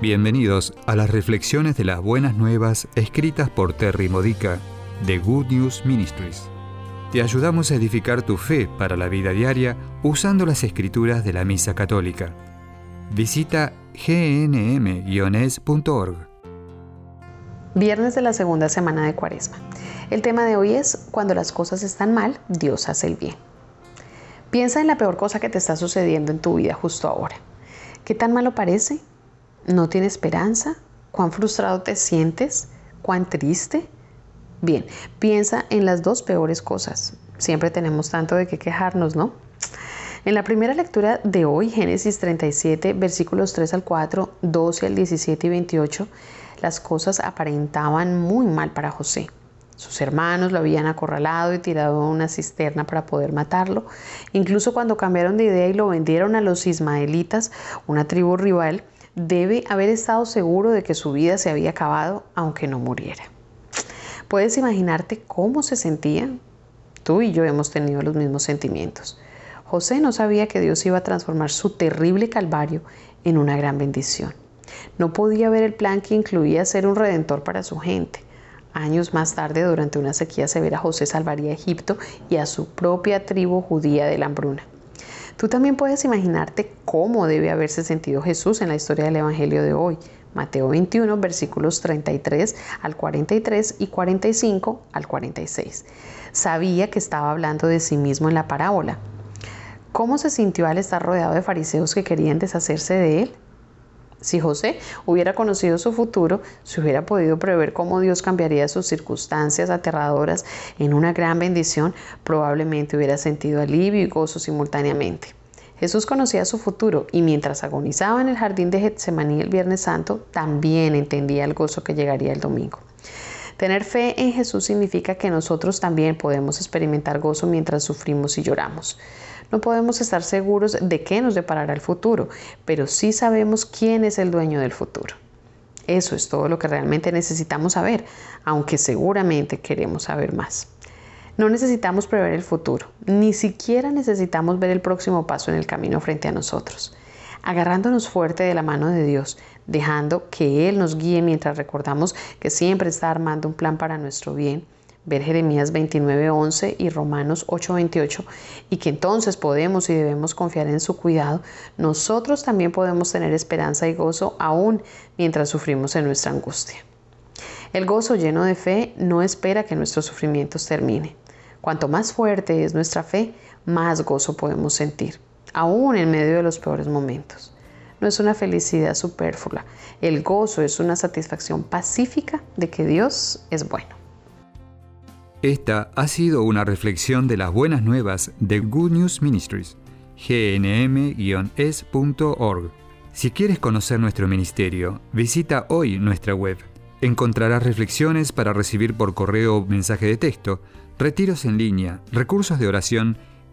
Bienvenidos a las reflexiones de las buenas nuevas escritas por Terry Modica de Good News Ministries. Te ayudamos a edificar tu fe para la vida diaria usando las escrituras de la Misa Católica. Visita gnm-es.org. Viernes de la segunda semana de Cuaresma. El tema de hoy es Cuando las cosas están mal, Dios hace el bien. Piensa en la peor cosa que te está sucediendo en tu vida justo ahora. ¿Qué tan malo parece? ¿No tiene esperanza? ¿Cuán frustrado te sientes? ¿Cuán triste? Bien, piensa en las dos peores cosas. Siempre tenemos tanto de qué quejarnos, ¿no? En la primera lectura de hoy, Génesis 37, versículos 3 al 4, 12 al 17 y 28, las cosas aparentaban muy mal para José. Sus hermanos lo habían acorralado y tirado a una cisterna para poder matarlo. Incluso cuando cambiaron de idea y lo vendieron a los ismaelitas, una tribu rival, debe haber estado seguro de que su vida se había acabado aunque no muriera. ¿Puedes imaginarte cómo se sentía? Tú y yo hemos tenido los mismos sentimientos. José no sabía que Dios iba a transformar su terrible calvario en una gran bendición. No podía ver el plan que incluía ser un redentor para su gente. Años más tarde, durante una sequía severa, José salvaría a Egipto y a su propia tribu judía de la hambruna. Tú también puedes imaginarte cómo debe haberse sentido Jesús en la historia del Evangelio de hoy. Mateo 21, versículos 33 al 43 y 45 al 46. Sabía que estaba hablando de sí mismo en la parábola. ¿Cómo se sintió al estar rodeado de fariseos que querían deshacerse de él? Si José hubiera conocido su futuro, se hubiera podido prever cómo Dios cambiaría sus circunstancias aterradoras en una gran bendición, probablemente hubiera sentido alivio y gozo simultáneamente. Jesús conocía su futuro y mientras agonizaba en el jardín de Getsemaní el Viernes Santo, también entendía el gozo que llegaría el domingo. Tener fe en Jesús significa que nosotros también podemos experimentar gozo mientras sufrimos y lloramos. No podemos estar seguros de qué nos deparará el futuro, pero sí sabemos quién es el dueño del futuro. Eso es todo lo que realmente necesitamos saber, aunque seguramente queremos saber más. No necesitamos prever el futuro, ni siquiera necesitamos ver el próximo paso en el camino frente a nosotros. Agarrándonos fuerte de la mano de Dios, dejando que Él nos guíe mientras recordamos que siempre está armando un plan para nuestro bien, ver Jeremías 29:11 y Romanos 8:28, y que entonces podemos y debemos confiar en su cuidado, nosotros también podemos tener esperanza y gozo aún mientras sufrimos en nuestra angustia. El gozo lleno de fe no espera que nuestros sufrimientos terminen. Cuanto más fuerte es nuestra fe, más gozo podemos sentir, aún en medio de los peores momentos. No es una felicidad superflua. El gozo es una satisfacción pacífica de que Dios es bueno. Esta ha sido una reflexión de las buenas nuevas de Good News Ministries, gnm-es.org. Si quieres conocer nuestro ministerio, visita hoy nuestra web. Encontrarás reflexiones para recibir por correo o mensaje de texto, retiros en línea, recursos de oración